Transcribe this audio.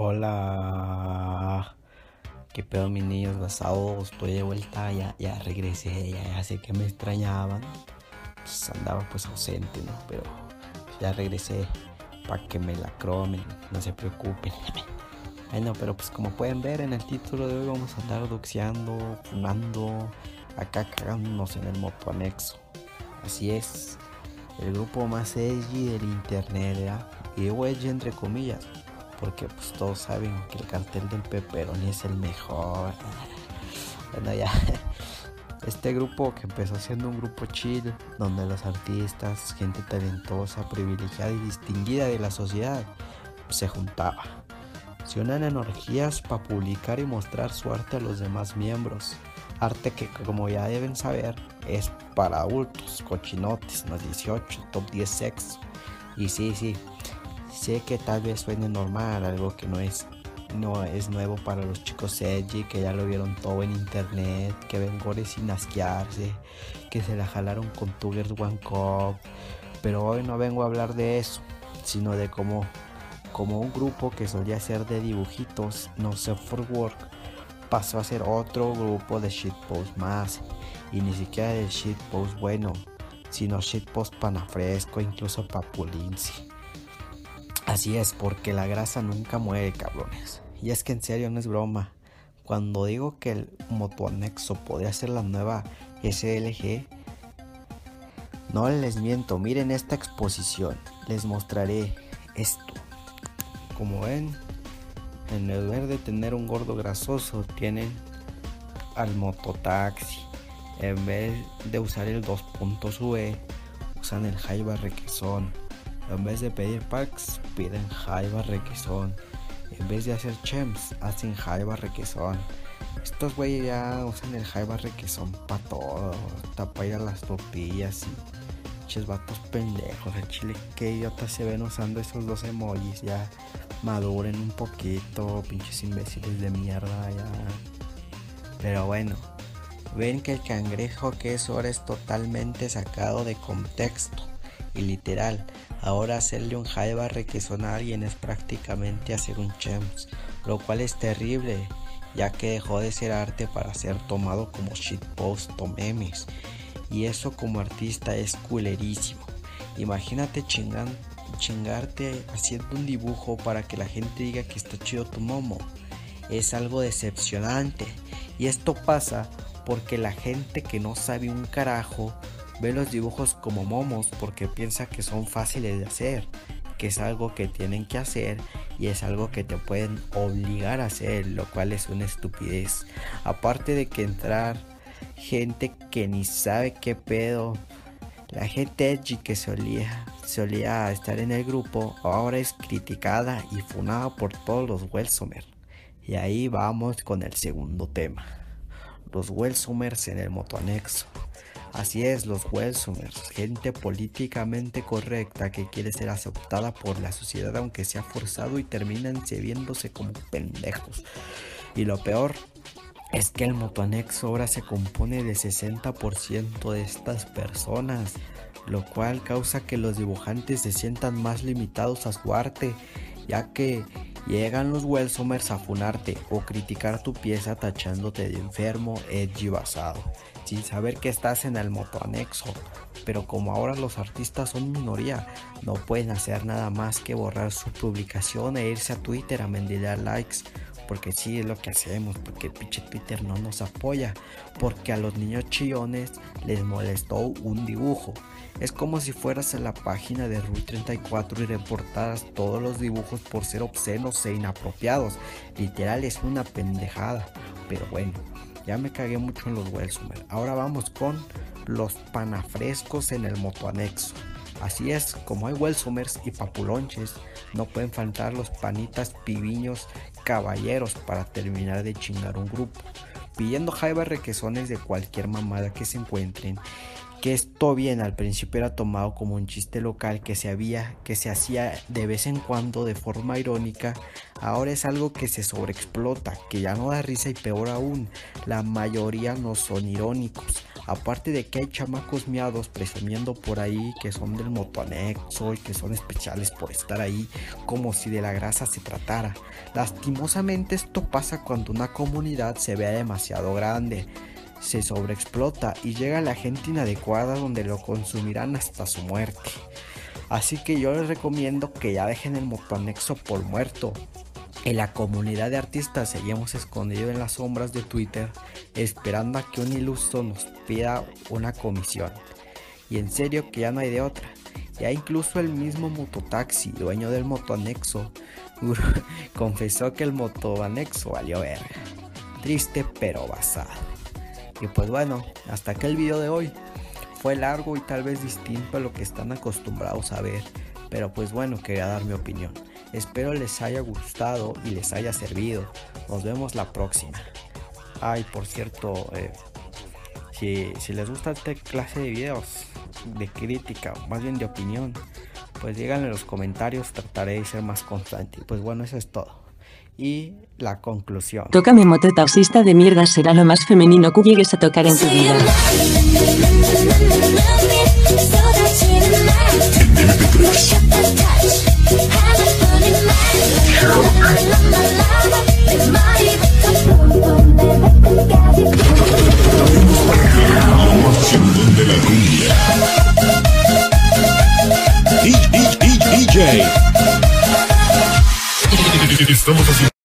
Hola. ¿Qué pedo mis niños basados? Estoy de vuelta, ya, ya regresé, ya, sé que me extrañaban. Pues andaba pues ausente, ¿no? Pero ya regresé para que me la cromen, no se preocupen. Bueno, pero pues como pueden ver en el título de hoy vamos a andar doxeando, fumando, acá cagándonos en el moto anexo. Así es, el grupo más edgy del internet, ¿verdad? Y edgy entre comillas, porque pues todos saben que el cartel del Pepperoni es el mejor. Bueno, ya. Este grupo que empezó siendo un grupo chill, donde los artistas, gente talentosa, privilegiada y distinguida de la sociedad, se juntaba. Se unen energías para publicar y mostrar su arte a los demás miembros. Arte que, como ya deben saber, es para adultos, cochinotes, más 18, top 10 sexo. Y sí, sí, sé que tal vez suene normal, algo que no es, no es nuevo para los chicos edgy, que ya lo vieron todo en internet, que ven gore sin asquearse, que se la jalaron con Tuggers One Cup. Pero hoy no vengo a hablar de eso, sino de cómo, como un grupo que solía ser de dibujitos, no sé for work, pasó a ser otro grupo de shitpost más. Y ni siquiera de shitpost bueno, sino shitpost panafresco, incluso papulinci. Así es, porque la grasa nunca muere, cabrones. Y es que en serio no es broma. Cuando digo que el motoanexo podría ser la nueva SLG, no les miento, miren esta exposición. Les mostraré esto. Como ven, en lugar de tener un gordo grasoso, tienen al mototaxi. En vez de usar el 2.UE, usan el Jaiba Requesón. En vez de pedir packs, piden jaiba requesón. En vez de hacer chems, hacen jaiba requesón. Estos güeyes ya usan el jaiba requesón para todo. Para ir a las tortillas y pinches vatos pendejos. El chile, que idiotas se ven usando esos dos emojis. Ya maduren un poquito, pinches imbéciles de mierda ya. Pero bueno, ven que el cangrejo que es ahora es totalmente sacado de contexto y literal. Ahora hacerle un jaiba requesón a alguien es prácticamente hacer un chems, lo cual es terrible, ya que dejó de ser arte para ser tomado como shitpost o memes. Y eso como artista es culerísimo. Imagínate chingarte haciendo un dibujo para que la gente diga que está chido tu momo. Es algo decepcionante. Y esto pasa porque la gente que no sabe un carajo ve los dibujos como momos porque piensa que son fáciles de hacer, que es algo que tienen que hacer y es algo que te pueden obligar a hacer, lo cual es una estupidez. Aparte de que entrar gente que ni sabe qué pedo, la gente edgy que solía, solía estar en el grupo ahora es criticada y funada por todos los Welsumers. Y ahí vamos con el segundo tema. Los Welsumers en el motoanexo. Así es, los Welsumers, gente políticamente correcta que quiere ser aceptada por la sociedad aunque sea forzado y terminan viéndose como pendejos. Y lo peor es que el motoanexo ahora se compone de 60% de estas personas, lo cual causa que los dibujantes se sientan más limitados a su arte, ya que llegan los Welsumers a funarte o criticar tu pieza tachándote de enfermo, edgy basado sin saber que estás en el motoanexo. Pero como ahora los artistas son minoría, no pueden hacer nada más que borrar su publicación e irse a Twitter a mendigar likes. Porque sí es lo que hacemos, porque el pinche Twitter no nos apoya. Porque a los niños chillones les molestó un dibujo. Es como si fueras a la página de Rue 34 y reportaras todos los dibujos por ser obscenos e inapropiados. Literal es una pendejada. Pero bueno, ya me cagué mucho en los Welsumer. Ahora vamos con los panafrescos en el motoanexo. Así es, como hay Welsumers y papulonches, no pueden faltar los panitas pibiños caballeros para terminar de chingar un grupo. Pidiendo jaiba requesones de cualquier mamada que se encuentren. Que esto bien al principio era tomado como un chiste local que se había que se hacía de vez en cuando de forma irónica, ahora es algo que se sobreexplota, que ya no da risa y peor aún, la mayoría no son irónicos. Aparte de que hay chamacos miados presumiendo por ahí que son del motoanexo y que son especiales por estar ahí, como si de la grasa se tratara. Lastimosamente esto pasa cuando una comunidad se vea demasiado grande se sobreexplota y llega la gente inadecuada donde lo consumirán hasta su muerte. Así que yo les recomiendo que ya dejen el motoanexo por muerto. En la comunidad de artistas seguimos escondidos en las sombras de Twitter esperando a que un iluso nos pida una comisión. Y en serio que ya no hay de otra. Ya incluso el mismo mototaxi, dueño del motoanexo, confesó que el motoanexo valió verga. Triste pero basado. Y pues bueno, hasta aquí el video de hoy. Fue largo y tal vez distinto a lo que están acostumbrados a ver, pero pues bueno, quería dar mi opinión. Espero les haya gustado y les haya servido. Nos vemos la próxima. Ay, por cierto, eh, si, si, les gusta esta clase de videos de crítica, más bien de opinión, pues díganlo en los comentarios, trataré de ser más constante. Pues bueno, eso es todo y la conclusión. Toca mi taxista de mierda será lo más femenino que llegues a tocar en tu vida.